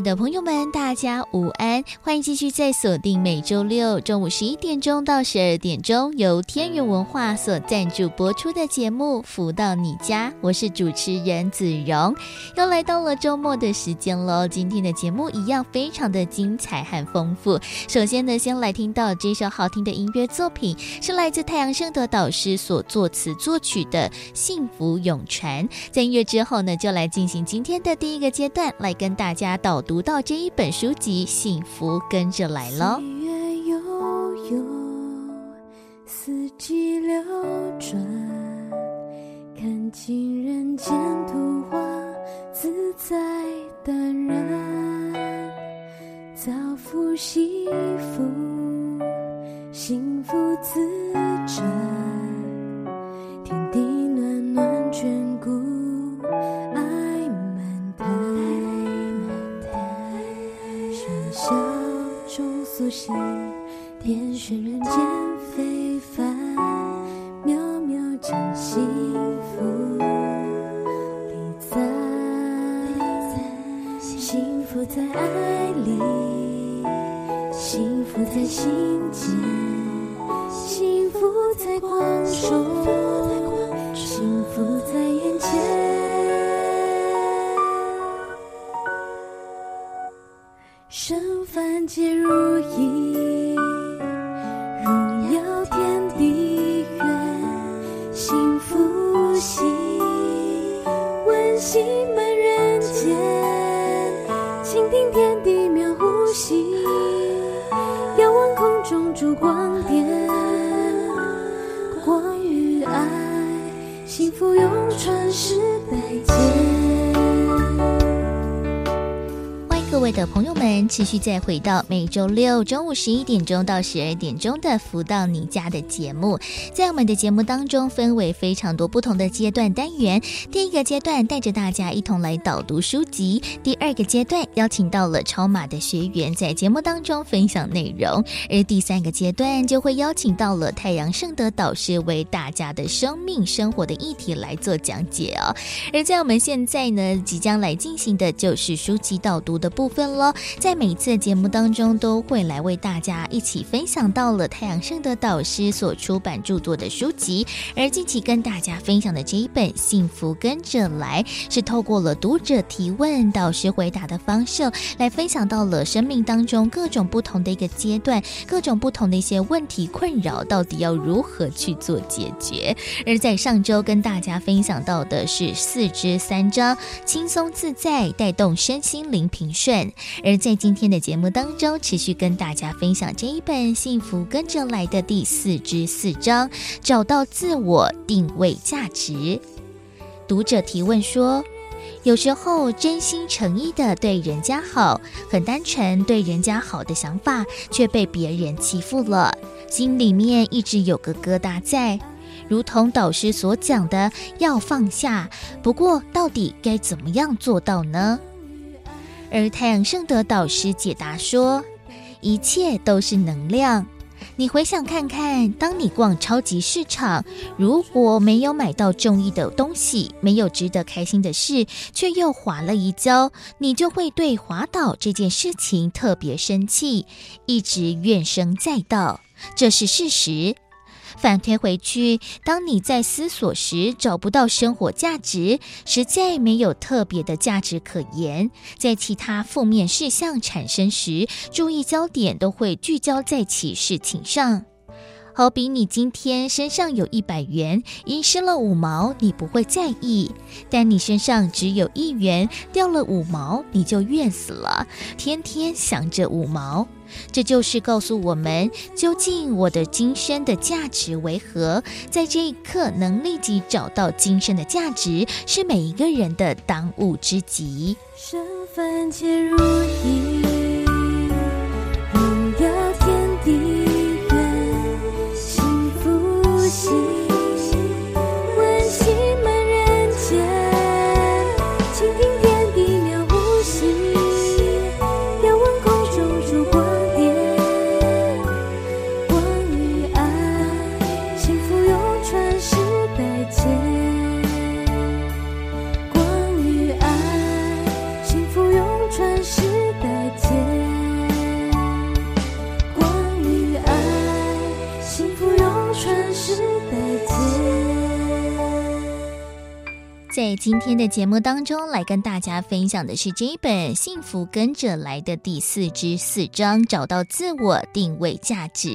的朋友们，大家午安！欢迎继续在锁定每周六中午十一点钟到十二点钟，由天元文化所赞助播出的节目《福到你家》，我是主持人子荣。又来到了周末的时间喽，今天的节目一样非常的精彩和丰富。首先呢，先来听到这首好听的音乐作品，是来自太阳盛德导师所作词作曲的《幸福永传》。在音乐之后呢，就来进行今天的第一个阶段，来跟大家导读到这一本书籍，幸福跟着来喽。岁月悠悠，四季流转，看尽人间图画，自在淡然，造福幸福，幸福自展，天地暖暖眷顾，中苏醒，点缀人间非凡，渺渺间幸福礼赞，幸福在爱里，幸福在心间，幸福在光中，剩凡皆如意，持续再回到每周六中午十一点钟到十二点钟的《福到你家》的节目。在我们的节目当中，分为非常多不同的阶段单元。第一个阶段带着大家一同来导读书籍；第二个阶段邀请到了超马的学员在节目当中分享内容；而第三个阶段就会邀请到了太阳圣德导师为大家的生命生活的议题来做讲解哦。而在我们现在呢，即将来进行的就是书籍导读的。部分喽，在每次节目当中都会来为大家一起分享到了太阳盛德导师所出版著作的书籍，而近期跟大家分享的这一本《幸福跟着来》，是透过了读者提问、导师回答的方式来分享到了生命当中各种不同的一个阶段、各种不同的一些问题困扰，到底要如何去做解决。而在上周跟大家分享到的是四支三章，轻松自在，带动身心灵平顺。而在今天的节目当中，持续跟大家分享这一本《幸福跟着来的》第四之四章，找到自我定位价值。读者提问说：有时候真心诚意的对人家好，很单纯对人家好的想法，却被别人欺负了，心里面一直有个疙瘩在。如同导师所讲的，要放下。不过，到底该怎么样做到呢？而太阳圣德导师解答说：“一切都是能量。你回想看看，当你逛超级市场，如果没有买到中意的东西，没有值得开心的事，却又滑了一跤，你就会对滑倒这件事情特别生气，一直怨声载道。这是事实。”反推回去，当你在思索时找不到生活价值，实在没有特别的价值可言。在其他负面事项产生时，注意焦点都会聚焦在其事情上。好比你今天身上有一百元，遗失了五毛，你不会在意；但你身上只有一元，掉了五毛，你就怨死了，天天想着五毛。这就是告诉我们，究竟我的今生的价值为何？在这一刻，能立即找到今生的价值，是每一个人的当务之急。身份皆如意，在今天的节目当中，来跟大家分享的是这一本《幸福跟着来的第四之四章：找到自我定位价值》。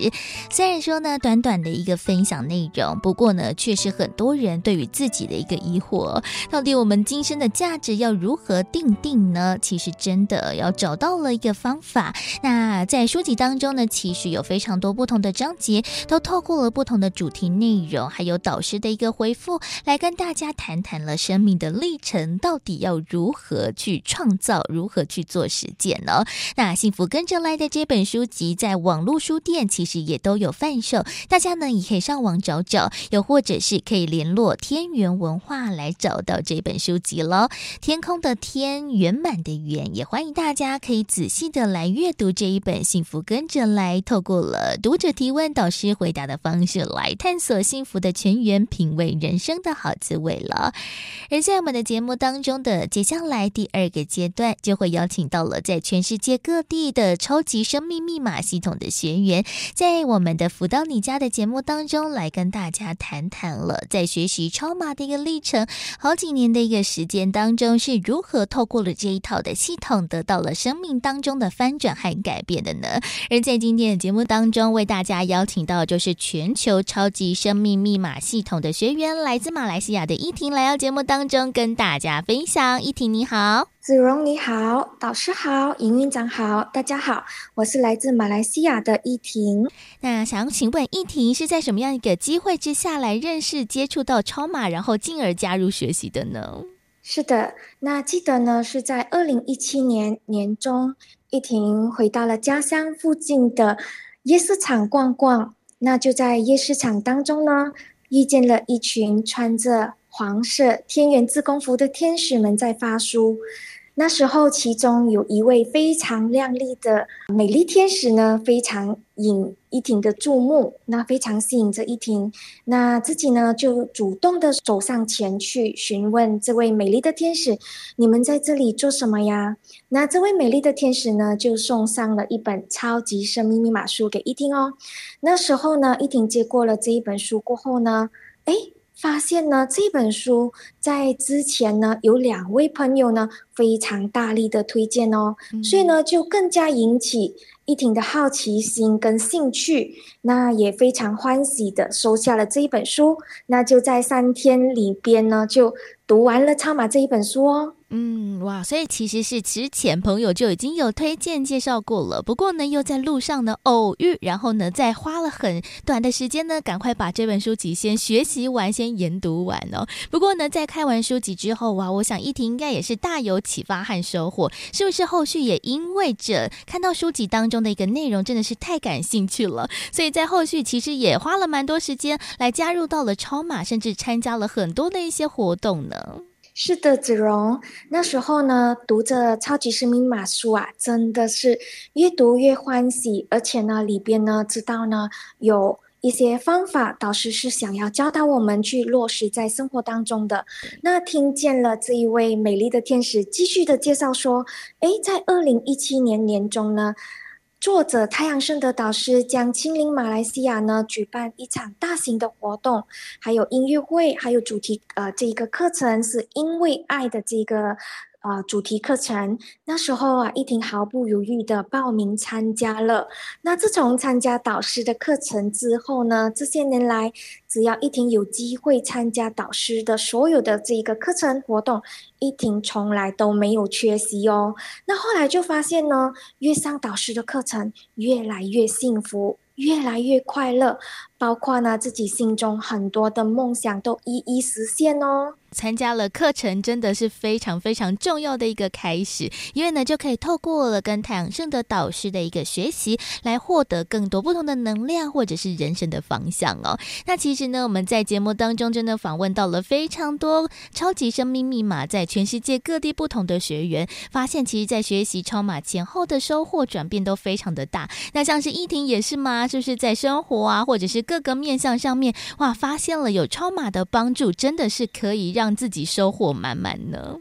虽然说呢，短短的一个分享内容，不过呢，却是很多人对于自己的一个疑惑：到底我们今生的价值要如何定定呢？其实真的要找到了一个方法。那在书籍当中呢，其实有非常多不同的章节，都透过了不同的主题内容，还有导师的一个回复，来跟大家谈谈了生生命的历程到底要如何去创造，如何去做实践呢？那幸福跟着来的这本书籍，在网络书店其实也都有贩售，大家呢也可以上网找找，又或者是可以联络天元文化来找到这本书籍喽。天空的天，圆满的圆，也欢迎大家可以仔细的来阅读这一本幸福跟着来，透过了读者提问、导师回答的方式来探索幸福的全员，品味人生的好滋味了。而在我们的节目当中的接下来第二个阶段，就会邀请到了在全世界各地的超级生命密码系统的学员，在我们的福到你家的节目当中来跟大家谈谈了，在学习超码的一个历程，好几年的一个时间当中是如何透过了这一套的系统，得到了生命当中的翻转和改变的呢？而在今天的节目当中，为大家邀请到就是全球超级生命密码系统的学员，来自马来西亚的依婷来到节目当。当中跟大家分享，依婷你好，子荣你好，导师好，营运长好，大家好，我是来自马来西亚的依婷。那想请问依婷是在什么样一个机会之下来认识、接触到超码，然后进而加入学习的呢？是的，那记得呢是在二零一七年年中，依婷回到了家乡附近的夜市场逛逛，那就在夜市场当中呢，遇见了一群穿着。黄色天元自宫服的天使们在发书，那时候其中有一位非常亮丽的美丽天使呢，非常引依婷的注目，那非常吸引着依婷，那自己呢就主动的走上前去询问这位美丽的天使：“你们在这里做什么呀？”那这位美丽的天使呢就送上了一本超级生命密码书给依婷哦。那时候呢，依婷接过了这一本书过后呢，哎。发现呢，这本书在之前呢，有两位朋友呢非常大力的推荐哦，嗯、所以呢就更加引起一婷的好奇心跟兴趣，那也非常欢喜的收下了这一本书，那就在三天里边呢就读完了《超马》这一本书哦。嗯，哇，所以其实是之前朋友就已经有推荐介绍过了，不过呢，又在路上呢偶遇，然后呢，再花了很短的时间呢，赶快把这本书籍先学习完，先研读完哦。不过呢，在看完书籍之后哇，我想依婷应该也是大有启发和收获，是不是？后续也因为这看到书籍当中的一个内容真的是太感兴趣了，所以在后续其实也花了蛮多时间来加入到了超马，甚至参加了很多的一些活动呢。是的，子荣，那时候呢，读着超级生命密码书啊，真的是越读越欢喜，而且呢，里边呢，知道呢，有一些方法，导师是想要教导我们去落实在生活当中的。那听见了这一位美丽的天使继续的介绍说，诶，在二零一七年年中呢。作者太阳盛德导师将亲临马来西亚呢，举办一场大型的活动，还有音乐会，还有主题呃这一个课程是因为爱的这个。啊、主题课程那时候啊，依婷毫不犹豫的报名参加了。那自从参加导师的课程之后呢，这些年来，只要依婷有机会参加导师的所有的这一个课程活动，依婷从来都没有缺席哦。那后来就发现呢，越上导师的课程，越来越幸福，越来越快乐，包括呢自己心中很多的梦想都一一实现哦。参加了课程真的是非常非常重要的一个开始，因为呢就可以透过了跟太阳盛德导师的一个学习，来获得更多不同的能量或者是人生的方向哦。那其实呢我们在节目当中真的访问到了非常多超级生命密码在全世界各地不同的学员，发现其实在学习超码前后的收获转变都非常的大。那像是依婷也是吗？就是在生活啊或者是各各个面相上面哇，发现了有超码的帮助，真的是可以让。让自己收获满满呢。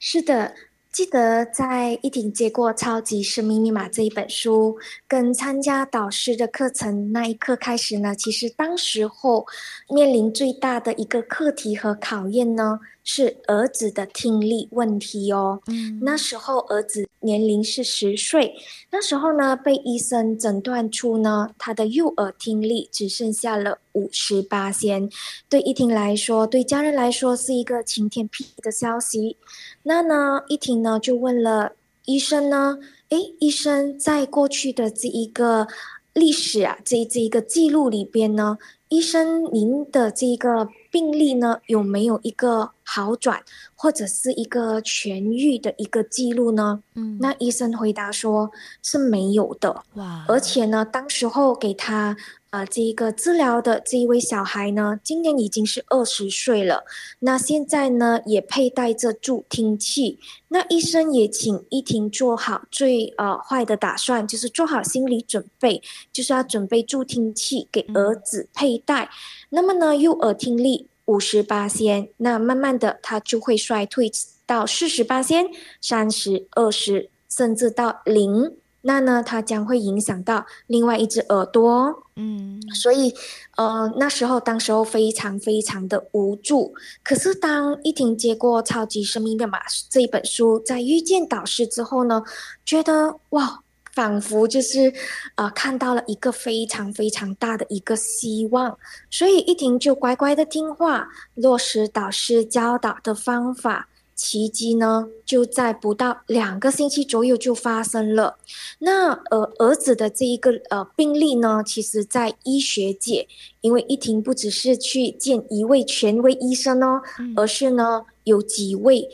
是的，记得在一婷接过《超级生命密码》这一本书，跟参加导师的课程那一刻开始呢，其实当时候面临最大的一个课题和考验呢，是儿子的听力问题哦。嗯，那时候儿子年龄是十岁，那时候呢被医生诊断出呢，他的右耳听力只剩下了五十八仙。对一婷来说，对家人来说是一个晴天霹雳的消息。那呢，一婷呢就问了医生呢，诶，医生在过去的这一个历史啊，这这一个记录里边呢，医生您的这个病例呢有没有一个好转或者是一个痊愈的一个记录呢？嗯，那医生回答说是没有的。哇，而且呢，当时候给他。啊、呃，这一个治疗的这一位小孩呢，今年已经是二十岁了。那现在呢，也佩戴着助听器。那医生也请依婷做好最呃坏的打算，就是做好心理准备，就是要准备助听器给儿子佩戴。嗯、那么呢，右耳听力五十八先，那慢慢的他就会衰退到四十八先、三十、二十，甚至到零。那呢，它将会影响到另外一只耳朵，嗯，所以，呃，那时候，当时候非常非常的无助。可是，当一婷接过《超级生命密码》这一本书，在遇见导师之后呢，觉得哇，仿佛就是，呃，看到了一个非常非常大的一个希望。所以，一婷就乖乖的听话，落实导师教导的方法。奇迹呢，就在不到两个星期左右就发生了。那呃，儿子的这一个呃病例呢，其实在医学界，因为一婷不只是去见一位权威医生哦，嗯、而是呢有几位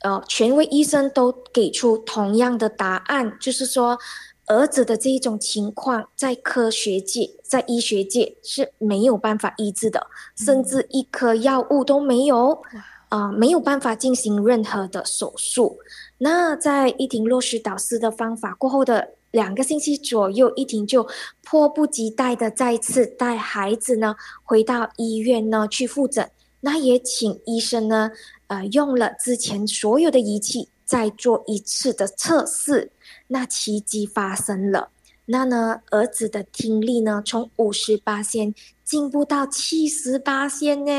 呃权威医生都给出同样的答案，就是说儿子的这一种情况，在科学界、在医学界是没有办法医治的，嗯、甚至一颗药物都没有。啊、没有办法进行任何的手术。那在一婷落实导师的方法过后的两个星期左右，一婷就迫不及待的再次带孩子呢回到医院呢去复诊。那也请医生呢，呃，用了之前所有的仪器再做一次的测试。那奇迹发生了。那呢，儿子的听力呢，从五十八先进步到七十八仙呢，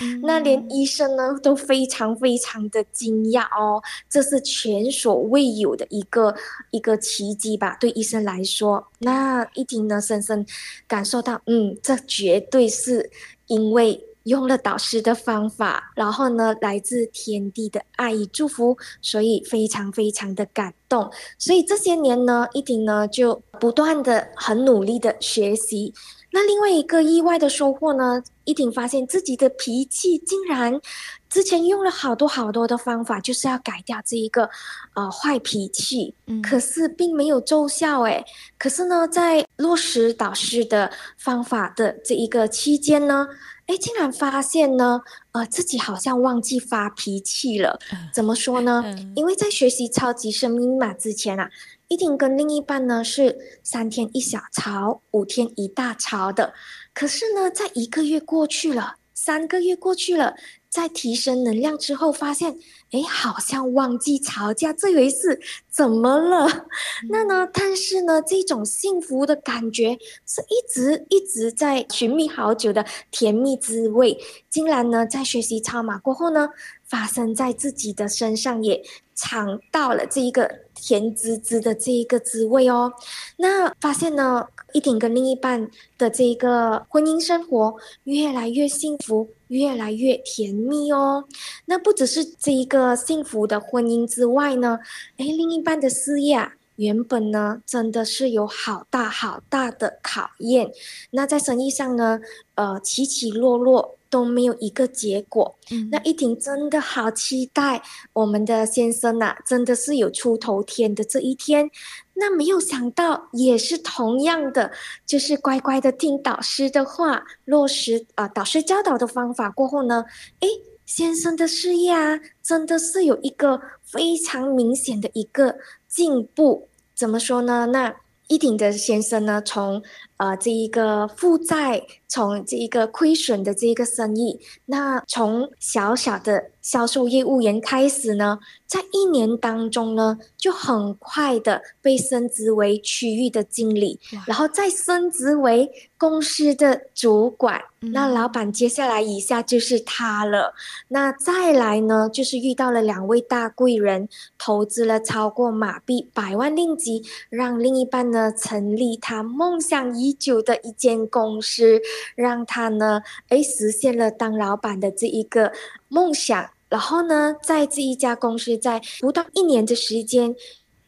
嗯、那连医生呢都非常非常的惊讶哦，这是前所未有的一个一个奇迹吧？对医生来说，那一听呢深深感受到，嗯，这绝对是因为。用了导师的方法，然后呢，来自天地的爱与祝福，所以非常非常的感动。所以这些年呢，一婷呢就不断的很努力的学习。那另外一个意外的收获呢，一婷发现自己的脾气竟然之前用了好多好多的方法，就是要改掉这一个呃坏脾气，嗯，可是并没有奏效诶。可是呢，在落实导师的方法的这一个期间呢。哎，竟然发现呢，呃，自己好像忘记发脾气了。怎么说呢？因为在学习超级生命密码之前啊，一定跟另一半呢是三天一小吵，五天一大吵的。可是呢，在一个月过去了，三个月过去了。在提升能量之后，发现，哎，好像忘记吵架这回事，怎么了？嗯、那呢？但是呢，这种幸福的感觉是一直一直在寻觅好久的甜蜜滋味，竟然呢，在学习超马过后呢，发生在自己的身上，也尝到了这一个甜滋滋的这一个滋味哦。那发现呢，一婷跟另一半的这一个婚姻生活越来越幸福。越来越甜蜜哦，那不只是这一个幸福的婚姻之外呢，哎，另一半的事业啊，原本呢真的是有好大好大的考验，那在生意上呢，呃，起起落落。都没有一个结果，嗯、那一婷真的好期待我们的先生呐、啊，真的是有出头天的这一天。那没有想到，也是同样的，就是乖乖的听导师的话，落实啊、呃、导师教导的方法过后呢，诶，先生的事业啊，真的是有一个非常明显的一个进步。怎么说呢？那依婷的先生呢，从呃这一个负债，从这一个亏损的这一个生意，那从小小的销售业务员开始呢，在一年当中呢，就很快的被升职为区域的经理，然后再升职为公司的主管。那老板接下来以下就是他了。那再来呢，就是遇到了两位大贵人，投资了超过马币百万令吉，让另一半呢成立他梦想已久的一间公司，让他呢诶实现了当老板的这一个梦想。然后呢，在这一家公司在不到一年的时间，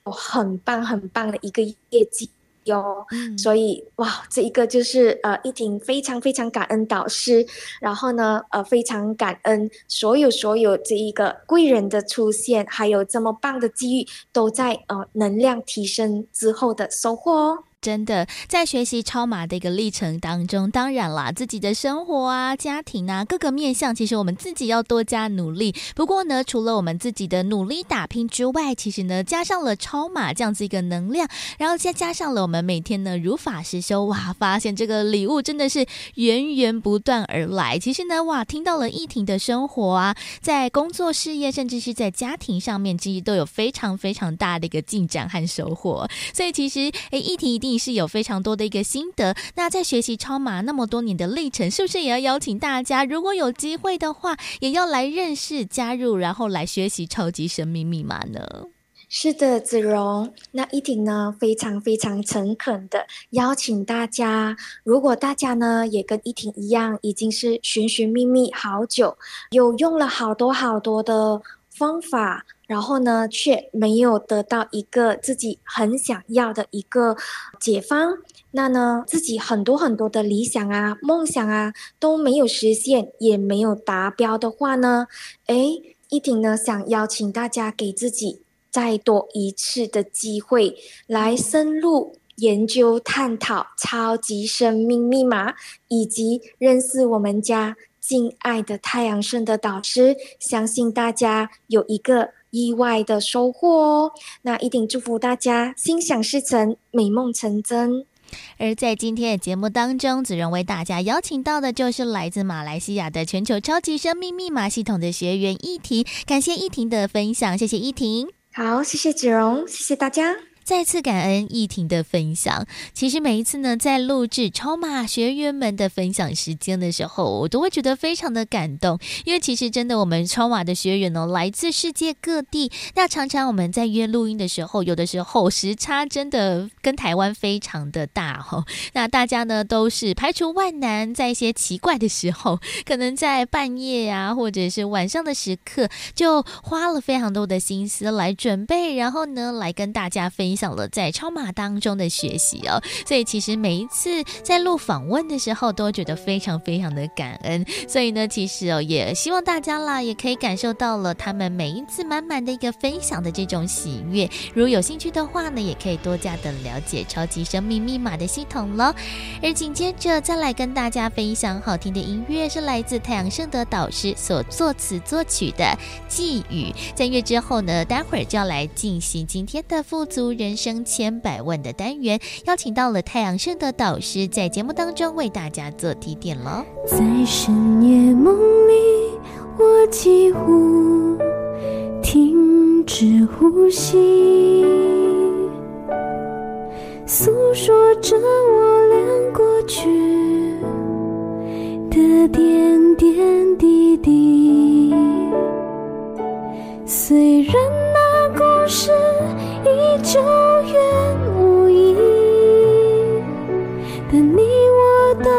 有很棒很棒的一个业绩。有，所以哇，这一个就是呃，一婷非常非常感恩导师，然后呢，呃，非常感恩所有所有这一个贵人的出现，还有这么棒的机遇，都在呃能量提升之后的收获哦。真的，在学习超马的一个历程当中，当然啦，自己的生活啊、家庭啊，各个面向，其实我们自己要多加努力。不过呢，除了我们自己的努力打拼之外，其实呢，加上了超马这样子一个能量，然后再加上了我们每天呢如法实修，哇，发现这个礼物真的是源源不断而来。其实呢，哇，听到了一婷的生活啊，在工作事业，甚至是在家庭上面，其实都有非常非常大的一个进展和收获。所以其实，诶，一婷一定。你是有非常多的一个心得。那在学习超码那么多年的历程，是不是也要邀请大家，如果有机会的话，也要来认识、加入，然后来学习超级神秘密码呢？是的，子荣。那一婷呢，非常非常诚恳的邀请大家，如果大家呢也跟一婷一样，已经是寻寻觅觅好久，有用了好多好多的方法。然后呢，却没有得到一个自己很想要的一个解方。那呢，自己很多很多的理想啊、梦想啊都没有实现，也没有达标的话呢，诶，一婷呢想邀请大家给自己再多一次的机会，来深入研究、探讨超级生命密码，以及认识我们家敬爱的太阳盛德导师。相信大家有一个。意外的收获哦！那一定祝福大家心想事成，美梦成真。而在今天的节目当中，子荣为大家邀请到的就是来自马来西亚的全球超级生命密码系统的学员一婷。感谢一婷的分享，谢谢一婷。好，谢谢子荣，谢谢大家。再次感恩易婷的分享。其实每一次呢，在录制超马学员们的分享时间的时候，我都会觉得非常的感动。因为其实真的，我们超马的学员呢，来自世界各地。那常常我们在约录音的时候，有的时候时差真的跟台湾非常的大哦。那大家呢，都是排除万难，在一些奇怪的时候，可能在半夜啊，或者是晚上的时刻，就花了非常多的心思来准备，然后呢，来跟大家分享。想了在超码当中的学习哦，所以其实每一次在录访问的时候，都觉得非常非常的感恩。所以呢，其实哦，也希望大家啦，也可以感受到了他们每一次满满的一个分享的这种喜悦。如有兴趣的话呢，也可以多加的了解超级生命密码的系统了。而紧接着再来跟大家分享好听的音乐，是来自太阳盛德导师所作词作曲的《寄语》。在乐之后呢，待会儿就要来进行今天的富足人生千百万的单元，邀请到了太阳盛德导师，在节目当中为大家做提点了。在深夜梦里，我几乎停止呼吸，诉说着我俩过去的点点滴滴。虽然那故事已久远无依，但你我都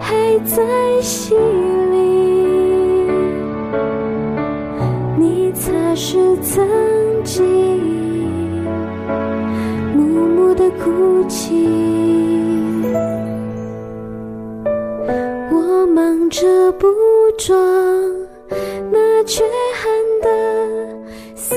还在心里。你擦拭曾经默默的哭泣，我忙着补妆，那缺憾的四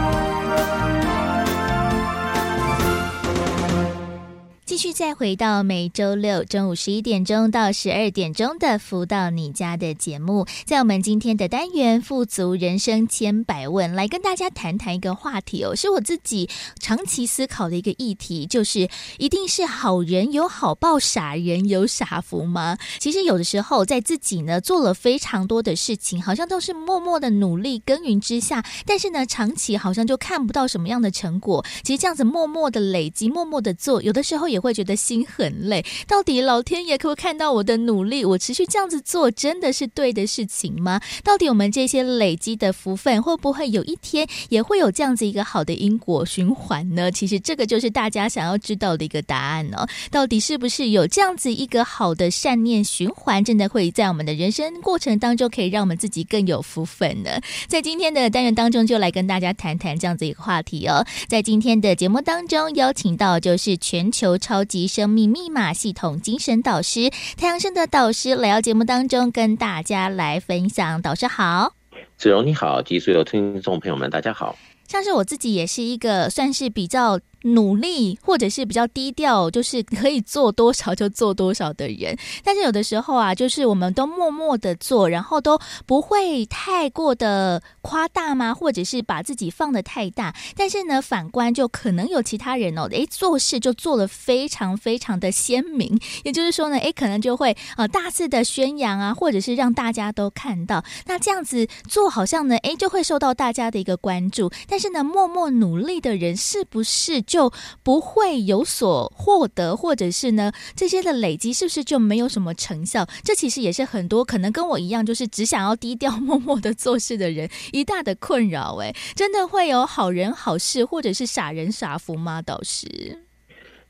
继续再回到每周六中午十一点钟到十二点钟的“福到你家”的节目，在我们今天的单元“富足人生千百问”，来跟大家谈谈一个话题哦，是我自己长期思考的一个议题，就是一定是好人有好报，傻人有傻福吗？其实有的时候，在自己呢做了非常多的事情，好像都是默默的努力耕耘之下，但是呢，长期好像就看不到什么样的成果。其实这样子默默的累积，默默的做，有的时候也会觉得心很累，到底老天爷可不看到我的努力？我持续这样子做，真的是对的事情吗？到底我们这些累积的福分，会不会有一天也会有这样子一个好的因果循环呢？其实这个就是大家想要知道的一个答案哦。到底是不是有这样子一个好的善念循环，真的会在我们的人生过程当中，可以让我们自己更有福分呢？在今天的单元当中，就来跟大家谈谈这样子一个话题哦。在今天的节目当中，邀请到就是全球超。超级生命密码系统精神导师太阳升的导师来到节目当中，跟大家来分享。导师好，子荣你好，及所有听众朋友们，大家好。像是我自己也是一个算是比较。努力或者是比较低调，就是可以做多少就做多少的人。但是有的时候啊，就是我们都默默的做，然后都不会太过的夸大吗？或者是把自己放得太大。但是呢，反观就可能有其他人哦，诶，做事就做得非常非常的鲜明。也就是说呢，诶，可能就会呃大肆的宣扬啊，或者是让大家都看到。那这样子做好像呢，诶，就会受到大家的一个关注。但是呢，默默努力的人是不是？就不会有所获得，或者是呢，这些的累积是不是就没有什么成效？这其实也是很多可能跟我一样，就是只想要低调默默的做事的人一大的困扰。哎，真的会有好人好事，或者是傻人傻福吗？导师，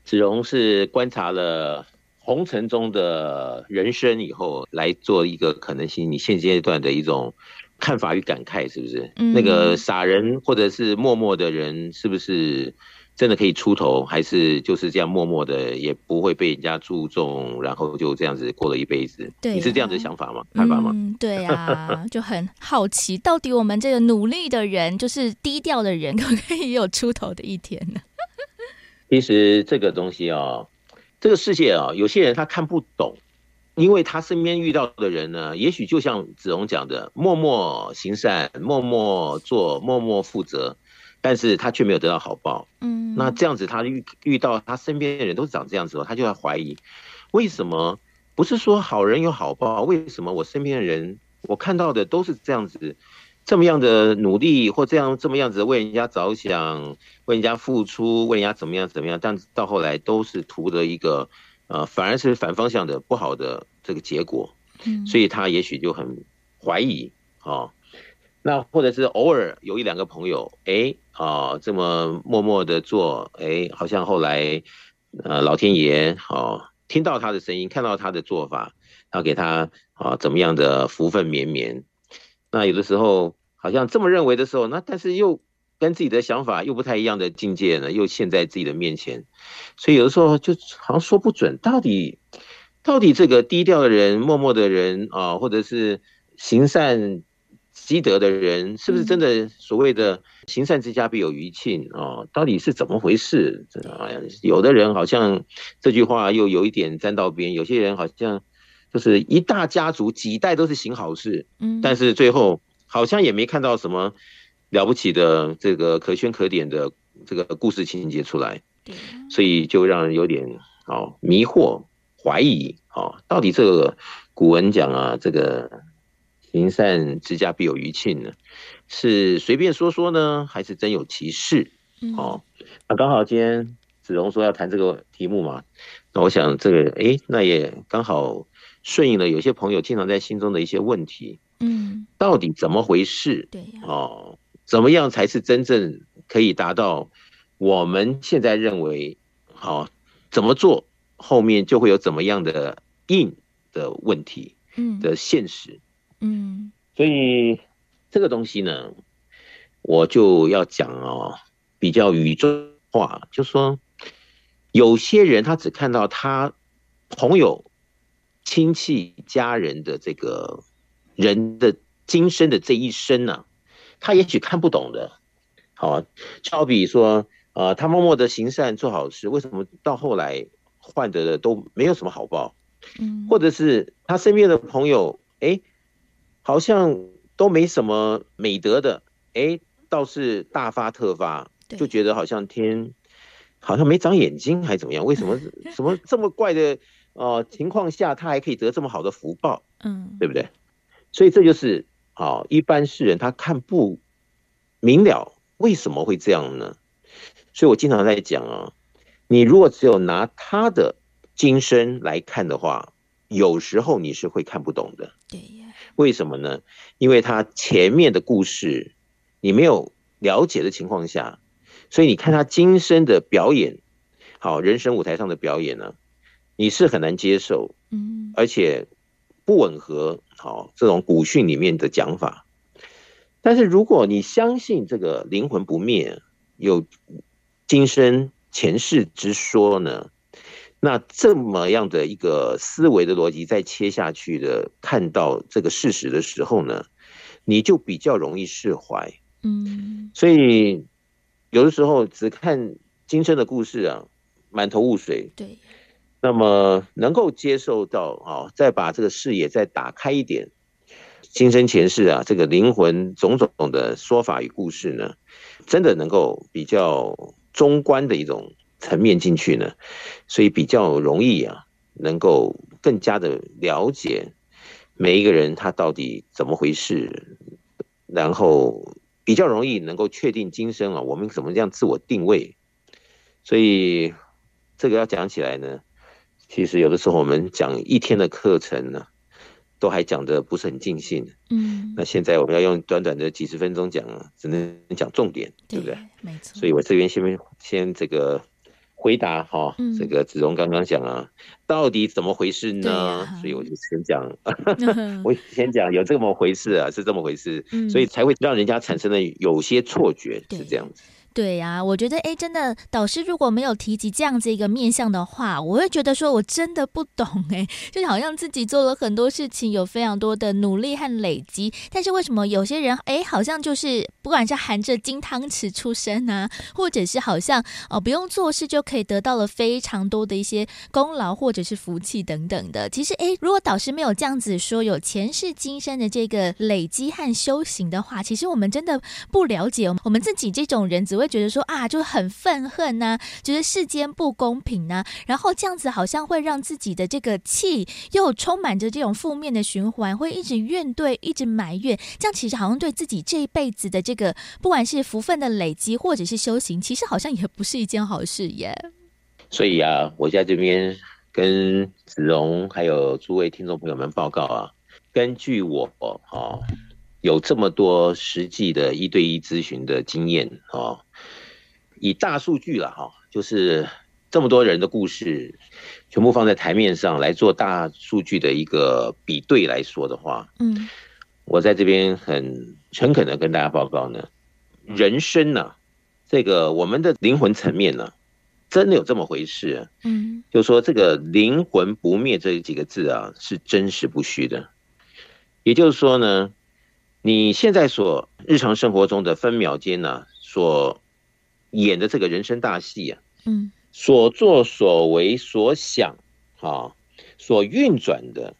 子荣是观察了红尘中的人生以后，来做一个可能性，你现阶段的一种看法与感慨，是不是？嗯，那个傻人或者是默默的人，是不是？真的可以出头，还是就是这样默默的，也不会被人家注重，然后就这样子过了一辈子？对啊，你是这样子想法吗？看法吗？嗯，对啊，就很好奇，到底我们这个努力的人，就是低调的人，可不可以也有出头的一天呢？其实这个东西啊、哦，这个世界啊、哦，有些人他看不懂，因为他身边遇到的人呢，也许就像子龙讲的，默默行善，默默做，默默负责。但是他却没有得到好报，嗯，那这样子他遇遇到他身边的人都是长这样子，他就要怀疑，为什么不是说好人有好报？为什么我身边的人我看到的都是这样子，这么样的努力或这样这么样子为人家着想，为人家付出，为人家怎么样怎么样？但到后来都是图的一个，呃，反而是反方向的不好的这个结果，嗯，所以他也许就很怀疑啊。哦那或者是偶尔有一两个朋友，哎，啊，这么默默的做，哎，好像后来，呃，老天爷，哦，听到他的声音，看到他的做法，然后给他啊，怎么样的福分绵绵。那有的时候好像这么认为的时候，那但是又跟自己的想法又不太一样的境界呢，又现在自己的面前，所以有的时候就好像说不准，到底，到底这个低调的人、默默的人啊，或者是行善。积德的人是不是真的所谓的行善之家必有余庆哦？到底是怎么回事？有的人好像这句话又有一点沾到边，有些人好像就是一大家族几代都是行好事，嗯，但是最后好像也没看到什么了不起的这个可圈可点的这个故事情节出来，所以就让人有点哦迷惑怀疑哦，到底这个古文讲啊这个。行善之家必有余庆呢，是随便说说呢，还是真有其事？嗯、哦，那刚好今天子荣说要谈这个题目嘛，那我想这个诶，那也刚好顺应了有些朋友经常在心中的一些问题。嗯，到底怎么回事？对哦，怎么样才是真正可以达到我们现在认为好、哦？怎么做后面就会有怎么样的应的问题？嗯，的现实，嗯，所以这个东西呢，我就要讲哦，比较宇宙化，就说有些人他只看到他朋友、亲戚、家人的这个。人的今生的这一生呢、啊，他也许看不懂的。好，就好比说，呃，他默默的行善做好事，为什么到后来换得的都没有什么好报？嗯，或者是他身边的朋友，哎，好像都没什么美德的，哎，倒是大发特发，就觉得好像天好像没长眼睛还怎么样？为什么 什么这么怪的呃情况下，他还可以得这么好的福报？嗯，对不对？所以这就是啊，一般世人他看不明了为什么会这样呢？所以我经常在讲啊，你如果只有拿他的今生来看的话，有时候你是会看不懂的。对呀。为什么呢？因为他前面的故事你没有了解的情况下，所以你看他今生的表演，好，人生舞台上的表演呢，你是很难接受。嗯。而且。不吻合，好，这种古训里面的讲法。但是如果你相信这个灵魂不灭，有今生前世之说呢，那这么样的一个思维的逻辑再切下去的，看到这个事实的时候呢，你就比较容易释怀。嗯，所以有的时候只看今生的故事啊，满头雾水。对。那么能够接受到啊，再把这个视野再打开一点，今生前世啊，这个灵魂种种的说法与故事呢，真的能够比较中观的一种层面进去呢，所以比较容易啊，能够更加的了解每一个人他到底怎么回事，然后比较容易能够确定今生啊，我们怎么这样自我定位，所以这个要讲起来呢。其实有的时候我们讲一天的课程呢，都还讲的不是很尽兴。嗯，那现在我们要用短短的几十分钟讲，只能讲重点，对不对？没错。所以我这边先先这个回答哈，嗯、这个子荣刚刚讲啊，到底怎么回事呢？啊、所以我就先讲，嗯、我先讲有这么回事啊，是这么回事，嗯、所以才会让人家产生了有些错觉，是这样子。对呀、我觉得哎，真的导师如果没有提及这样子一个面向的话，我会觉得说我真的不懂哎，就好像自己做了很多事情，有非常多的努力和累积，但是为什么有些人哎，好像就是不管是含着金汤匙出生啊，或者是好像哦不用做事就可以得到了非常多的一些功劳或者是福气等等的。其实哎，如果导师没有这样子说有前世今生的这个累积和修行的话，其实我们真的不了解我们自己这种人只会。会觉得说啊，就很愤恨呐、啊，觉得世间不公平呐、然后这样子好像会让自己的这个气又充满着这种负面的循环，会一直怨怼，一直埋怨，这样其实好像对自己这一辈子的这个不管是福分的累积或者是修行，其实好像也不是一件好事耶。所以啊，我在这边跟子荣还有诸位听众朋友们报告啊，根据我啊。有这么多实际的一对一咨询的经验啊，以大数据了哈，就是这么多人的故事，全部放在台面上来做大数据的一个比对来说的话，嗯，我在这边很诚恳的跟大家报告呢，人生呢，这个我们的灵魂层面呢，真的有这么回事，嗯，就说这个灵魂不灭这几个字啊，是真实不虚的，也就是说呢。你现在所日常生活中的分秒间呢、啊，所演的这个人生大戏啊，嗯，所作所为所想，啊，所运转的，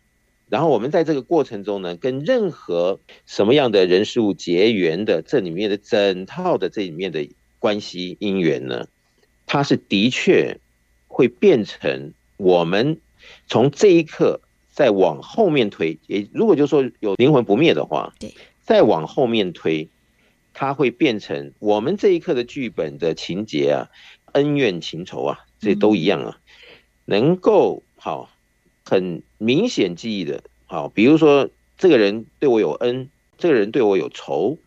然后我们在这个过程中呢，跟任何什么样的人事物结缘的，这里面的整套的这里面的关系因缘呢，它是的确会变成我们从这一刻再往后面推，也如果就说有灵魂不灭的话，对。再往后面推，它会变成我们这一刻的剧本的情节啊，恩怨情仇啊，这都一样啊，能够好很明显记忆的，好，比如说这个人对我有恩，这个人对我有仇，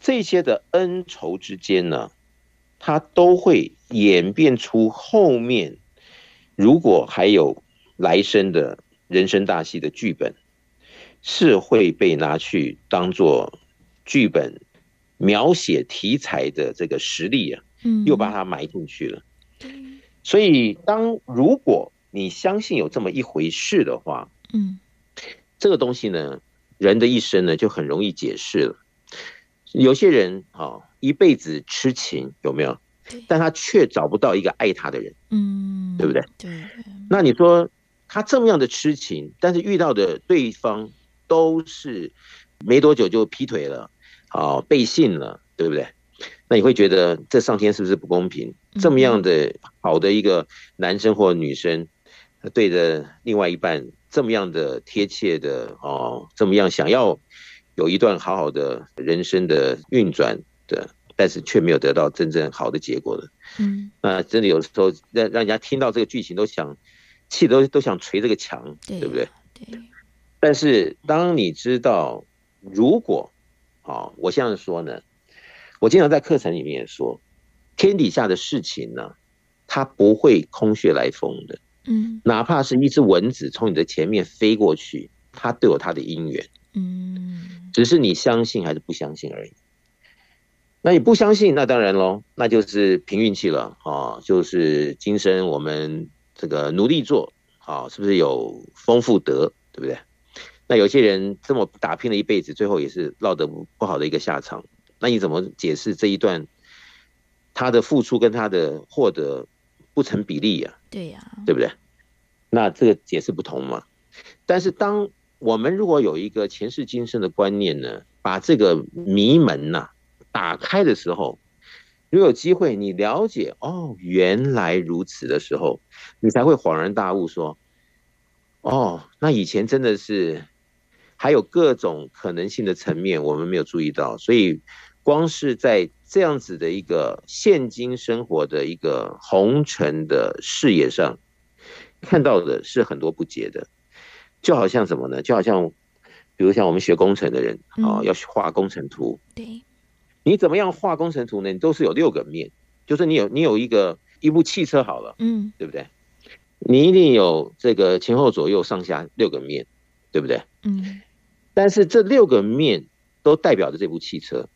这些的恩仇之间呢，它都会演变出后面，如果还有来生的人生大戏的剧本，是会被拿去当做剧本。描写题材的这个实力啊，嗯，又把它埋进去了。所以，当如果你相信有这么一回事的话，嗯，这个东西呢，人的一生呢就很容易解释了。有些人啊，一辈子痴情有没有？但他却找不到一个爱他的人，嗯，对不对？对。那你说他这么样的痴情，但是遇到的对方都是没多久就劈腿了。哦，背信了，对不对？那你会觉得这上天是不是不公平？这么样的好的一个男生或女生，对着另外一半这么样的贴切的哦，这么样想要有一段好好的人生的运转的，但是却没有得到真正好的结果的。嗯，那真的有时候让让人家听到这个剧情都想气都都想捶这个墙，对不对？对。但是当你知道如果好，我现在说呢，我经常在课程里面说，天底下的事情呢，它不会空穴来风的。嗯，哪怕是一只蚊子从你的前面飞过去，它都有它的因缘。嗯，只是你相信还是不相信而已。那你不相信，那当然喽，那就是凭运气了啊，就是今生我们这个努力做，好，是不是有丰富德，对不对？那有些人这么打拼了一辈子，最后也是落得不好的一个下场。那你怎么解释这一段他的付出跟他的获得不成比例呀？对呀，对不对？那这个解释不同嘛。但是当我们如果有一个前世今生的观念呢，把这个迷门呐打开的时候，如果有机会你了解哦，原来如此的时候，你才会恍然大悟说，哦，那以前真的是。还有各种可能性的层面，我们没有注意到，所以光是在这样子的一个现今生活的一个红尘的视野上，看到的是很多不解的，就好像什么呢？就好像，比如像我们学工程的人啊，要画工程图，对，你怎么样画工程图呢？你都是有六个面，就是你有你有一个一部汽车好了，嗯，对不对？你一定有这个前后左右上下六个面。对不对？嗯，但是这六个面都代表着这部汽车，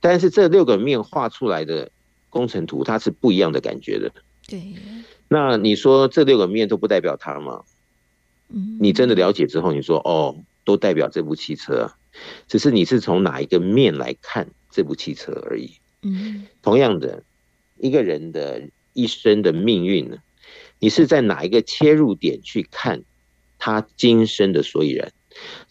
但是这六个面画出来的工程图，它是不一样的感觉的。对，那你说这六个面都不代表它吗？嗯，你真的了解之后，你说哦，都代表这部汽车，只是你是从哪一个面来看这部汽车而已。嗯，同样的，一个人的一生的命运呢，你是在哪一个切入点去看？他今生的所以然，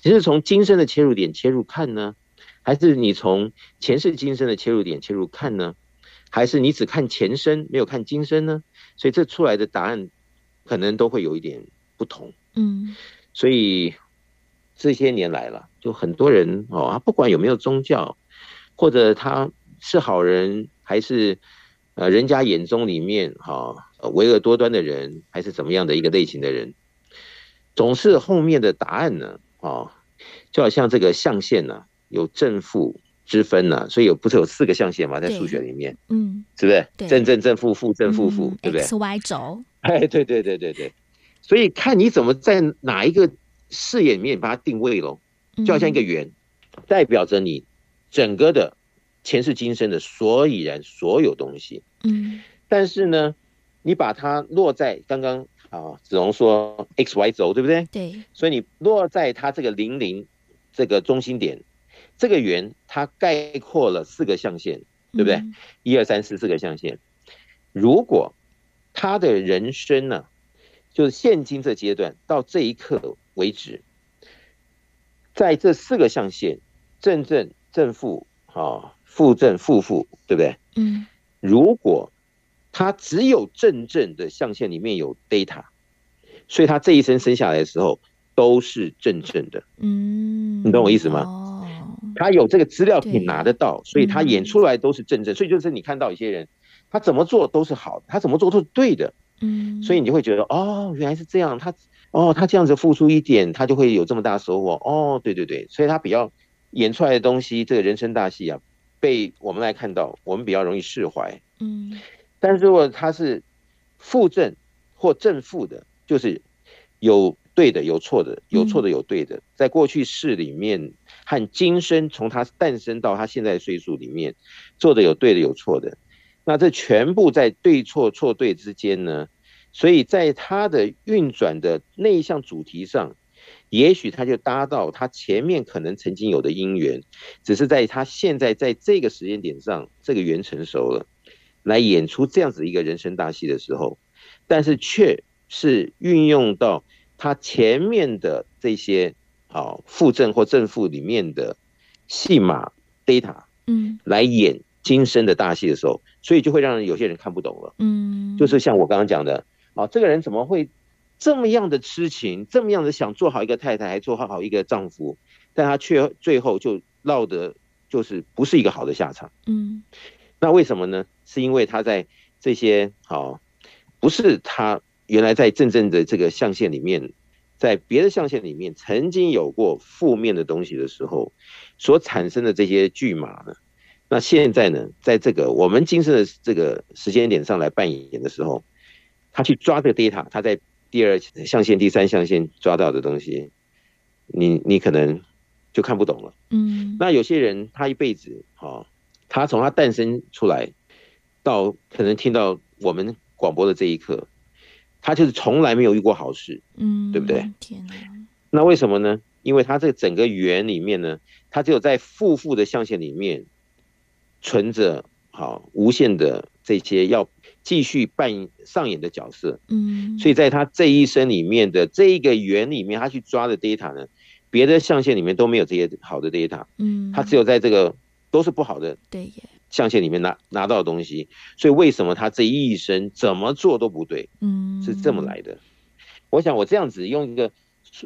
你是从今生的切入点切入看呢，还是你从前世今生的切入点切入看呢？还是你只看前生没有看今生呢？所以这出来的答案可能都会有一点不同。嗯，所以这些年来了，就很多人哦，不管有没有宗教，或者他是好人，还是呃人家眼中里面哈唯恶多端的人，还是怎么样的一个类型的人。总是后面的答案呢，哦，就好像这个象限呢，有正负之分呢，所以有不是有四个象限嘛，在数学里面，嗯，是不是？对，正正正负负正负负，对不对？X Y 轴，哎，对对对对对，所以看你怎么在哪一个视野里面把它定位喽，就好像一个圆，代表着你整个的前世今生的所以然所有东西，嗯，但是呢，你把它落在刚刚。啊，只能说 x y 轴对不对？对，所以你落在它这个零零这个中心点，这个圆它概括了四个象限，对不对？一二三四四个象限。如果他的人生呢，就是现今这阶段到这一刻为止，在这四个象限正正正负啊，负正负负，对不对？嗯，如果。他只有正正的象限里面有 data，所以他这一生生下来的时候都是正正的。嗯，你懂我意思吗？哦，他有这个资料可以拿得到，所以他演出来都是正正。所以就是你看到一些人，他怎么做都是好的，他怎么做都是对的。嗯，所以你就会觉得哦，原来是这样。他哦，他这样子付出一点，他就会有这么大收获。哦，对对对，所以他比较演出来的东西，这个人生大戏啊，被我们来看到，我们比较容易释怀。嗯，但是如果他是负正或正负的，就是有对的，有错的，有错的，有对的，在过去世里面和今生，从他诞生到他现在岁数里面，做的有对的，有错的。那这全部在对错错对之间呢，所以在他的运转的那一项主题上，也许他就搭到他前面可能曾经有的因缘，只是在他现在在这个时间点上，这个缘成熟了，来演出这样子一个人生大戏的时候，但是却是运用到他前面的这些好负正或正负里面的戏码 data，嗯，来演。今生的大戏的时候，所以就会让人有些人看不懂了。嗯，就是像我刚刚讲的，啊，这个人怎么会这么样的痴情，这么样的想做好一个太太，还做好好一个丈夫，但他却最后就落得就是不是一个好的下场。嗯，那为什么呢？是因为他在这些好，不是他原来在正正的这个象限里面，在别的象限里面曾经有过负面的东西的时候，所产生的这些巨码呢？那现在呢，在这个我们今生的这个时间点上来扮演的时候，他去抓这个 data，他在第二象限、第三象限抓到的东西，你你可能就看不懂了。嗯。那有些人他一辈子啊，他从他诞生出来到可能听到我们广播的这一刻，他就是从来没有遇过好事。嗯，对不对？天哪。那为什么呢？因为他这整个圆里面呢，他只有在负负的象限里面。存着好无限的这些要继续扮上演的角色，嗯，所以在他这一生里面的这一个圆里面，他去抓的 data 呢，别的象限里面都没有这些好的 data，嗯，他只有在这个都是不好的对象限里面拿拿到的东西，所以为什么他这一生怎么做都不对，嗯，是这么来的。我想我这样子用一个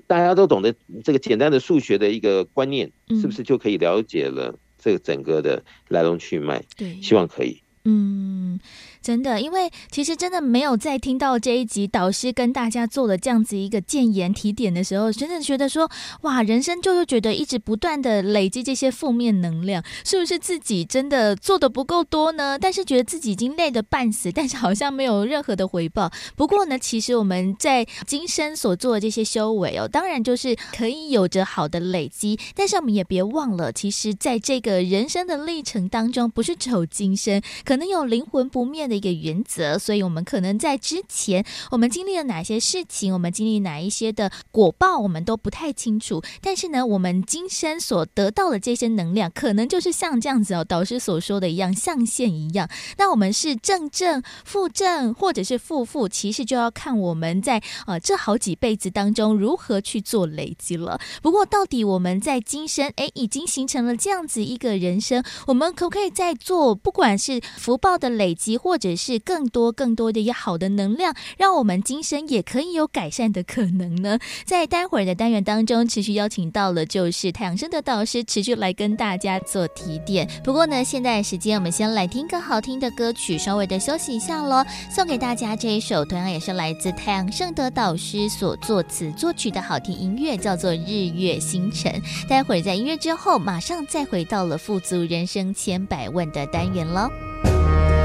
大家都懂得这个简单的数学的一个观念，是不是就可以了解了？这个整个的来龙去脉，对，希望可以。嗯。真的，因为其实真的没有在听到这一集导师跟大家做了这样子一个建言提点的时候，真的觉得说，哇，人生就是觉得一直不断的累积这些负面能量，是不是自己真的做的不够多呢？但是觉得自己已经累得半死，但是好像没有任何的回报。不过呢，其实我们在今生所做的这些修为哦，当然就是可以有着好的累积，但是我们也别忘了，其实在这个人生的历程当中，不是只有今生，可可能有灵魂不灭的。一个原则，所以我们可能在之前，我们经历了哪些事情，我们经历哪一些的果报，我们都不太清楚。但是呢，我们今生所得到的这些能量，可能就是像这样子哦，导师所说的一样，象限一样。那我们是正正、负正，或者是负负，其实就要看我们在呃这好几辈子当中如何去做累积了。不过，到底我们在今生，哎，已经形成了这样子一个人生，我们可不可以再做，不管是福报的累积，或者是更多更多的一个好的能量，让我们今生也可以有改善的可能呢。在待会儿的单元当中，持续邀请到了就是太阳盛德导师，持续来跟大家做提点。不过呢，现在时间我们先来听个好听的歌曲，稍微的休息一下喽。送给大家这一首，同样也是来自太阳盛德导师所作词作曲的好听音乐，叫做《日月星辰》。待会儿在音乐之后，马上再回到了富足人生千百万的单元喽。心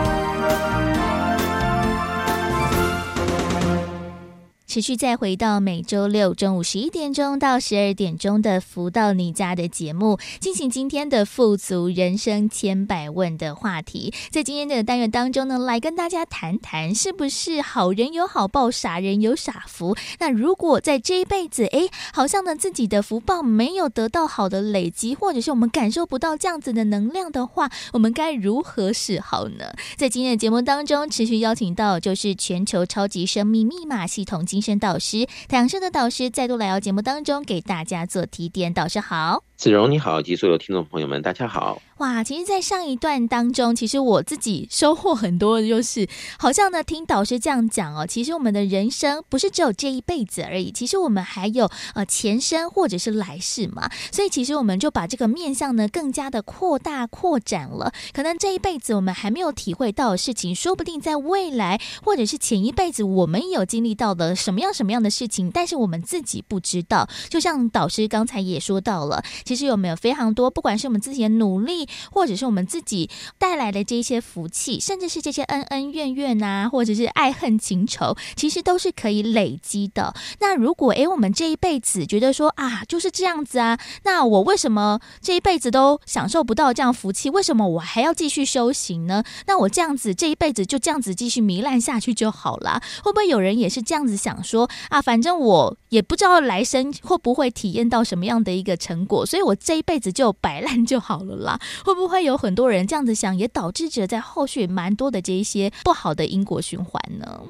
持续再回到每周六中午十一点钟到十二点钟的“福到你家”的节目，进行今天的“富足人生千百问”的话题。在今天的单元当中呢，来跟大家谈谈，是不是好人有好报，傻人有傻福？那如果在这一辈子，哎，好像呢自己的福报没有得到好的累积，或者是我们感受不到这样子的能量的话，我们该如何是好呢？在今天的节目当中，持续邀请到就是全球超级生命密码系统精神导师，太阳升的导师再度来到节目当中，给大家做提点。导师好，子荣你好，及所有听众朋友们，大家好。哇，其实，在上一段当中，其实我自己收获很多的，就是好像呢，听导师这样讲哦，其实我们的人生不是只有这一辈子而已，其实我们还有呃前生或者是来世嘛，所以其实我们就把这个面向呢更加的扩大扩展了。可能这一辈子我们还没有体会到的事情，说不定在未来或者是前一辈子我们有经历到的什么样什么样的事情，但是我们自己不知道。就像导师刚才也说到了，其实有没有非常多，不管是我们自己的努力。或者是我们自己带来的这些福气，甚至是这些恩恩怨怨呐、或者是爱恨情仇，其实都是可以累积的。那如果诶，我们这一辈子觉得说啊，就是这样子啊，那我为什么这一辈子都享受不到这样福气？为什么我还要继续修行呢？那我这样子这一辈子就这样子继续糜烂下去就好了？会不会有人也是这样子想说啊？反正我也不知道来生会不会体验到什么样的一个成果，所以我这一辈子就摆烂就好了啦。会不会有很多人这样子想，也导致着在后续蛮多的这一些不好的因果循环呢？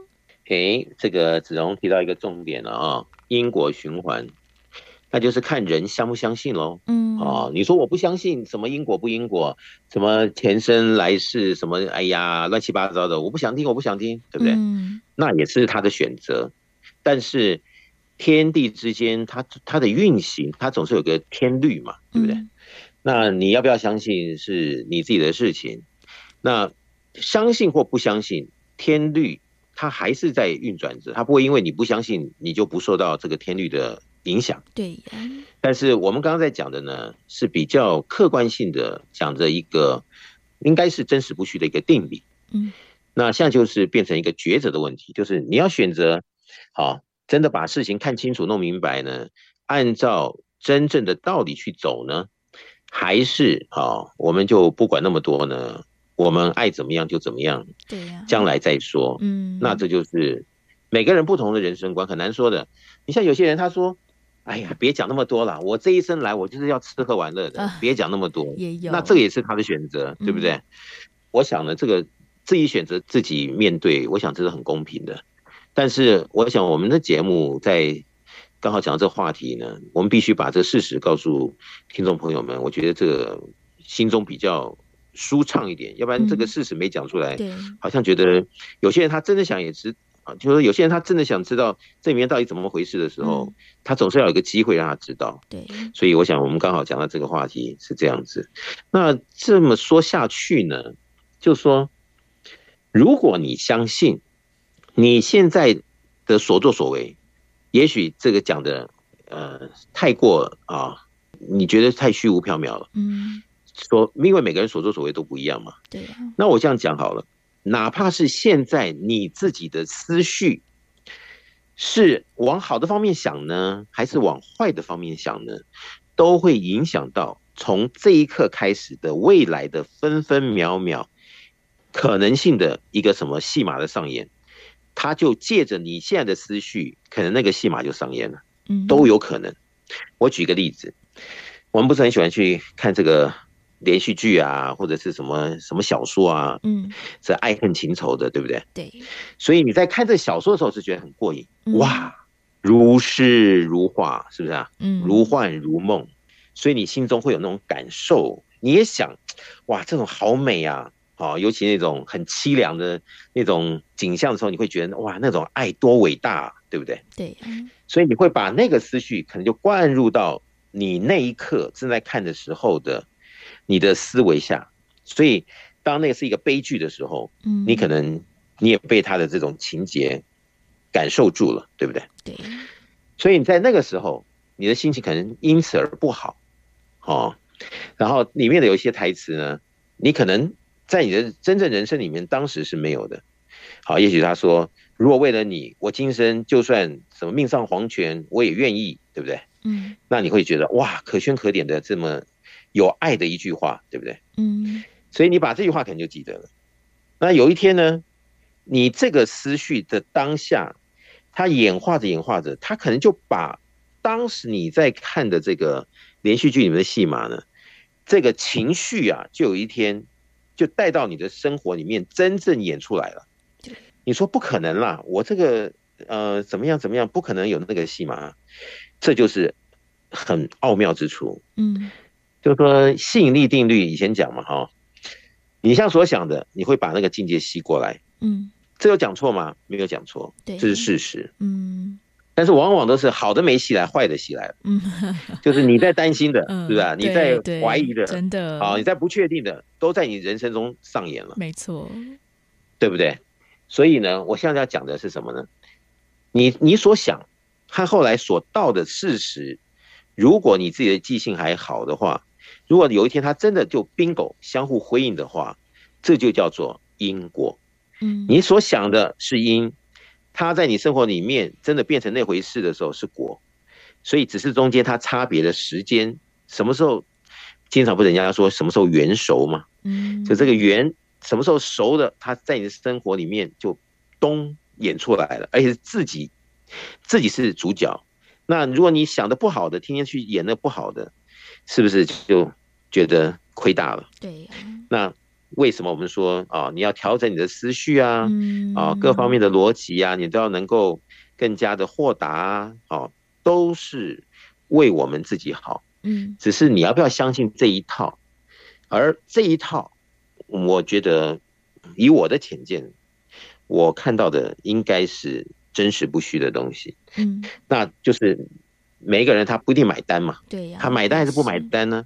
诶，这个子荣提到一个重点了啊，因果循环，那就是看人相不相信喽。嗯，哦，你说我不相信什么因果不因果，什么前生来世什么，哎呀，乱七八糟的，我不想听，我不想听，对不对？嗯，那也是他的选择，但是天地之间，它它的运行，它总是有个天律嘛，对不对？嗯那你要不要相信是你自己的事情？那相信或不相信，天律它还是在运转着，它不会因为你不相信，你就不受到这个天律的影响。对呀。但是我们刚刚在讲的呢，是比较客观性的讲着一个，应该是真实不虚的一个定理。嗯。那现在就是变成一个抉择的问题，就是你要选择，好，真的把事情看清楚、弄明白呢，按照真正的道理去走呢？还是啊，我们就不管那么多呢，我们爱怎么样就怎么样，对呀，将来再说。嗯，那这就是每个人不同的人生观，很难说的。你像有些人他说：“哎呀，别讲那么多了，我这一生来我就是要吃喝玩乐的，别讲那么多。”也有，那这个也是他的选择，对不对？我想呢，这个自己选择自己面对，我想这是很公平的。但是我想我们的节目在。刚好讲到这个话题呢，我们必须把这个事实告诉听众朋友们。我觉得这个心中比较舒畅一点，要不然这个事实没讲出来，好像觉得有些人他真的想也知啊，就是说有些人他真的想知道这里面到底怎么回事的时候，他总是要有一个机会让他知道。对，所以我想我们刚好讲到这个话题是这样子。那这么说下去呢，就说如果你相信你现在的所作所为，也许这个讲的呃太过啊，你觉得太虚无缥缈了。嗯，说因为每个人所作所为都不一样嘛。对呀。那我这样讲好了，哪怕是现在你自己的思绪是往好的方面想呢，还是往坏的方面想呢，都会影响到从这一刻开始的未来的分分秒秒。可能性的一个什么戏码的上演，他就借着你现在的思绪，可能那个戏码就上演了，嗯，都有可能。我举个例子，我们不是很喜欢去看这个连续剧啊，或者是什么什么小说啊，嗯，是爱恨情仇的，对不对？对。所以你在看这小说的时候是觉得很过瘾，哇，如诗如画，是不是啊？嗯，如幻如梦，所以你心中会有那种感受，你也想，哇，这种好美啊。哦，尤其那种很凄凉的那种景象的时候，你会觉得哇，那种爱多伟大，对不对？对，所以你会把那个思绪可能就灌入到你那一刻正在看的时候的你的思维下。所以，当那个是一个悲剧的时候，嗯，你可能你也被他的这种情节感受住了，对不对？对。所以你在那个时候，你的心情可能因此而不好，哦。然后里面的有一些台词呢，你可能。在你的真正人生里面，当时是没有的。好，也许他说：“如果为了你，我今生就算什么命丧黄泉，我也愿意，对不对？”嗯，那你会觉得哇，可圈可点的这么有爱的一句话，对不对？嗯，所以你把这句话可能就记得了。那有一天呢，你这个思绪的当下，它演化着演化着，它可能就把当时你在看的这个连续剧里面的戏码呢，这个情绪啊，就有一天。就带到你的生活里面，真正演出来了。你说不可能啦，我这个呃怎么样怎么样，不可能有那个戏嘛。这就是很奥妙之处。嗯，就是说吸引力定律以前讲嘛，哈，你像所想的，你会把那个境界吸过来。嗯，这有讲错吗？没有讲错，对，这是事实。嗯。但是往往都是好的没袭来，坏的袭来了。嗯，就是你在担心的，是不是？你在怀疑的，真的啊，你在不确定的，都在你人生中上演了。没错，对不对？所以呢，我现在要讲的是什么呢？你你所想和后来所到的事实，如果你自己的记性还好的话，如果有一天它真的就 bingo 相互辉映的话，这就叫做因果。嗯，你所想的是因。它在你生活里面真的变成那回事的时候是果，所以只是中间它差别的时间，什么时候经常不人家说什么时候圆熟嘛，嗯，就这个圆什么时候熟的，它在你的生活里面就咚演出来了，而且自己自己是主角。那如果你想的不好的，天天去演那不好的，是不是就觉得亏大了？对，那。为什么我们说啊，你要调整你的思绪啊，啊，各方面的逻辑啊，你都要能够更加的豁达啊，啊，都是为我们自己好。嗯，只是你要不要相信这一套？而这一套，我觉得以我的浅见，我看到的应该是真实不虚的东西。嗯，那就是每一个人他不一定买单嘛。对呀，他买单还是不买单呢？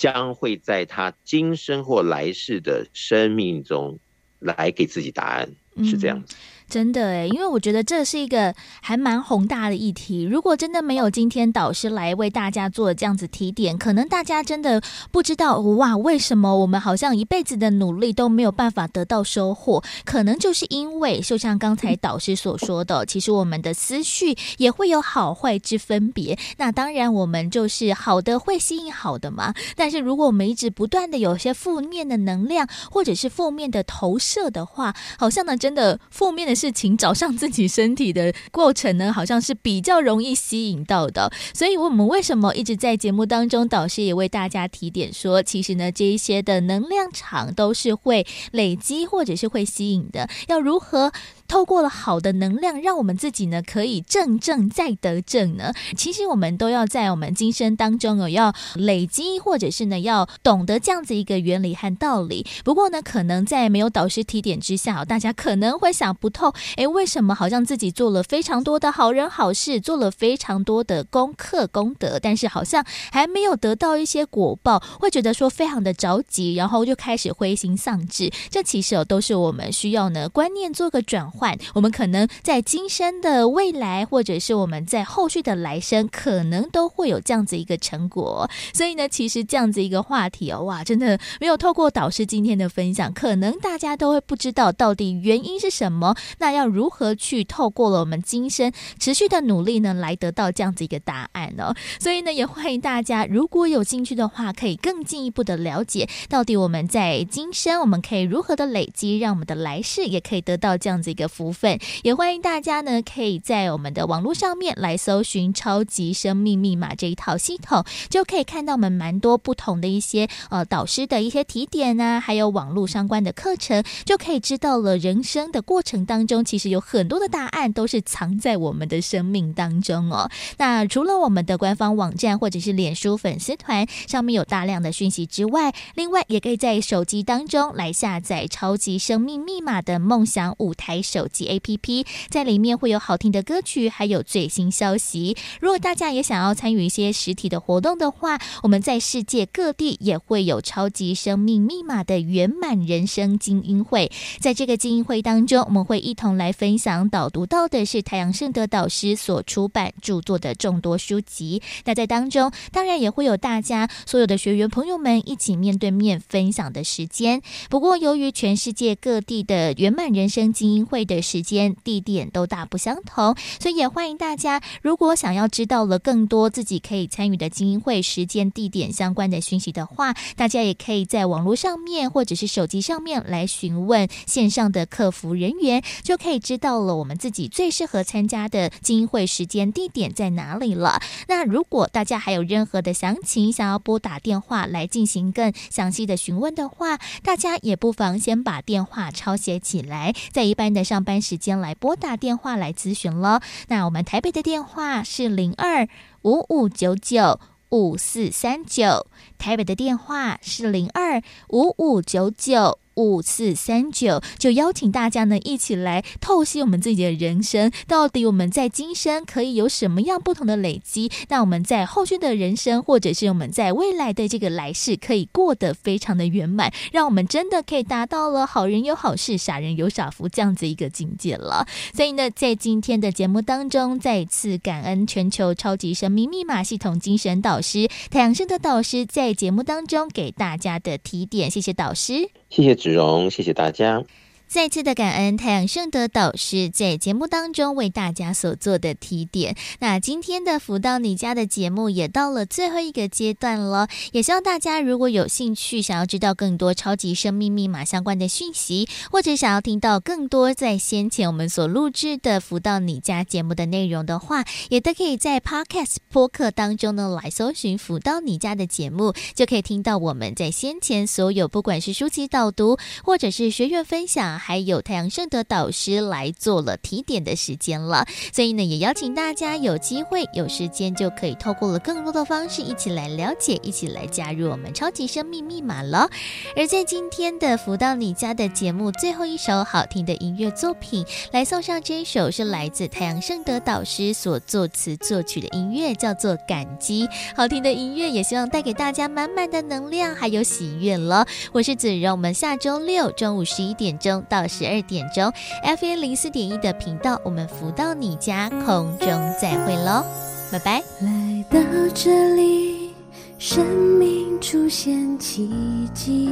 将会在他今生或来世的生命中来给自己答案，是这样子。真的诶，因为我觉得这是一个还蛮宏大的议题。如果真的没有今天导师来为大家做这样子提点，可能大家真的不知道哇，为什么我们好像一辈子的努力都没有办法得到收获？可能就是因为，就像刚才导师所说的，其实我们的思绪也会有好坏之分别。那当然，我们就是好的会吸引好的嘛。但是如果我们一直不断的有些负面的能量，或者是负面的投射的话，好像呢，真的负面的。事情找上自己身体的过程呢，好像是比较容易吸引到的。所以，我们为什么一直在节目当中，导师也为大家提点说，其实呢，这一些的能量场都是会累积或者是会吸引的。要如何透过了好的能量，让我们自己呢可以正正再得正呢？其实我们都要在我们今生当中有要累积，或者是呢要懂得这样子一个原理和道理。不过呢，可能在没有导师提点之下，大家可能会想不透，诶，为什么好像自己做了非常多的好人好事，做了非常多的功课功德，但是好像还没有得到一些果报，会觉得说非常的着急，然后就开始灰心丧志。这其实哦都是我们需要呢观念做个转。换我们可能在今生的未来，或者是我们在后续的来生，可能都会有这样子一个成果。所以呢，其实这样子一个话题哦，哇，真的没有透过导师今天的分享，可能大家都会不知道到底原因是什么。那要如何去透过了我们今生持续的努力呢，来得到这样子一个答案呢？所以呢，也欢迎大家如果有兴趣的话，可以更进一步的了解到底我们在今生我们可以如何的累积，让我们的来世也可以得到这样子一个福分。也欢迎大家呢，可以在我们的网络上面来搜寻“超级生命密码”这一套系统，就可以看到我们蛮多不同的一些呃导师的一些提点啊，还有网络相关的课程，就可以知道了人生的过程当中，其实有很多的答案都是藏在我们的生命当中哦。那除了我们的官方网站或者是脸书粉丝团上面有大量的讯息之外，另外也可以在手机当中来下载“超级生命密码”的梦想舞台手机 APP，在里面会有好听的歌曲，还有最新消息。如果大家也想要参与一些实体的活动的话，我们在世界各地也会有超级生命密码的圆满人生精英会。在这个精英会当中，我们会一同来分享导读到的是太阳圣德导师所出版著作的众多书籍。那在当中，当然也会有大家所有的学员朋友们一起面对面分享的时间。不过，由于全世界各地的圆满人生精英会的时间、地点都大不相同，所以也欢迎大家，如果想要知道了更多自己可以参与的精英会时间、地点相关的讯息的话，大家也可以在网络上面或者是手机上面来询问线上的客服人员，就可以知道了我们自己最适合参加的精英会时间、地点在哪里了。那如果大家还有任何的详情，想要拨打电话来进行更详细的询问的话，大家也不妨先把电话抄写起来，在一般的上班时间来拨打电话来咨询了。那我们台北的电话是零二五五九九五四三九，台北的电话是零二五五九九。五四三九，就邀请大家呢一起来透析我们自己的人生，到底我们在今生可以有什么样不同的累积？那我们在后续的人生，或者是我们在未来的这个来世，可以过得非常的圆满，让我们真的可以达到了好人有好事，傻人有傻福这样子一个境界了。所以呢，在今天的节目当中，再次感恩全球超级生命密码系统精神导师太阳盛德导师在节目当中给大家的提点，谢谢导师，谢谢子荣，谢谢大家。再次的感恩太阳盛德导师在节目当中为大家所做的提点。那今天的福到你家的节目也到了最后一个阶段了，也希望大家如果有兴趣想要知道更多超级生命密码相关的讯息，或者想要听到更多在先前我们所录制的福到你家节目的内容的话，也都可以在 Podcast 播客当中呢来搜寻福到你家的节目，就可以听到我们在先前所有不管是书籍导读或者是学员分享。还有太阳盛德导师来做了提点的时间了，所以呢，也邀请大家有机会有时间就可以透过了更多的方式一起来了解，一起来加入我们超级生命密码了。而在今天的福到你家的节目最后一首好听的音乐作品，来送上这一首是来自太阳盛德导师所作词作曲的音乐，叫做《感激》。好听的音乐也希望带给大家满满的能量还有喜悦了。我是子荣，我们下周六中午十一点钟。到十二点钟，FM 零四点一的频道，我们福到你家空中再会喽，拜拜。来到这里，生命出现奇迹，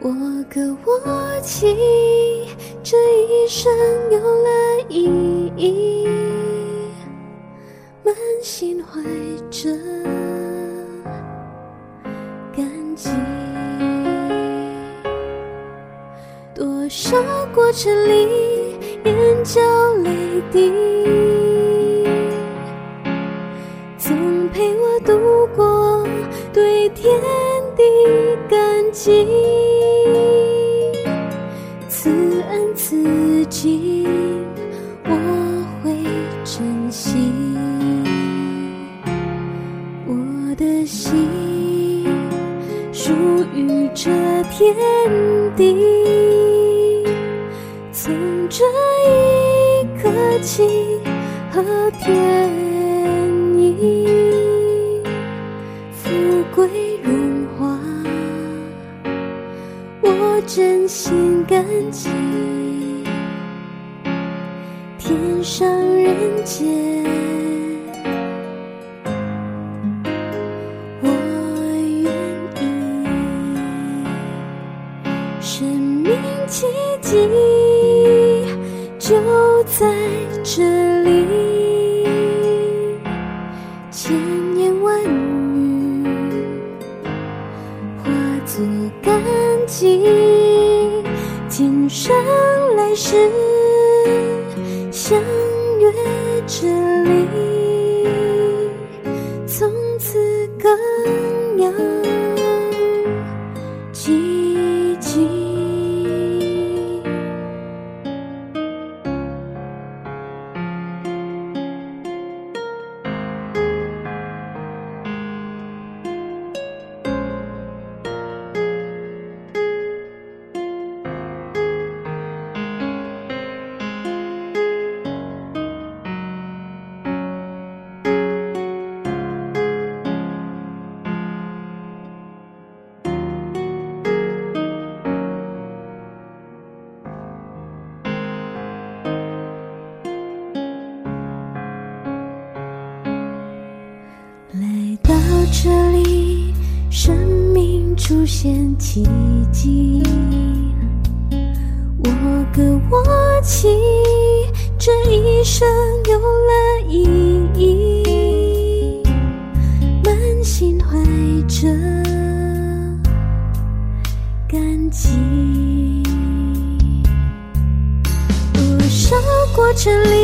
我歌我泣，这一生有了意义，满心怀着感激。多少过程里，眼角泪滴，总陪我度过对天地感激，此恩此情，我会珍惜。我的心属于这天地。这里，生命出现奇迹。我歌我泣，这一生有了意义。满心怀着感激，多少过这里。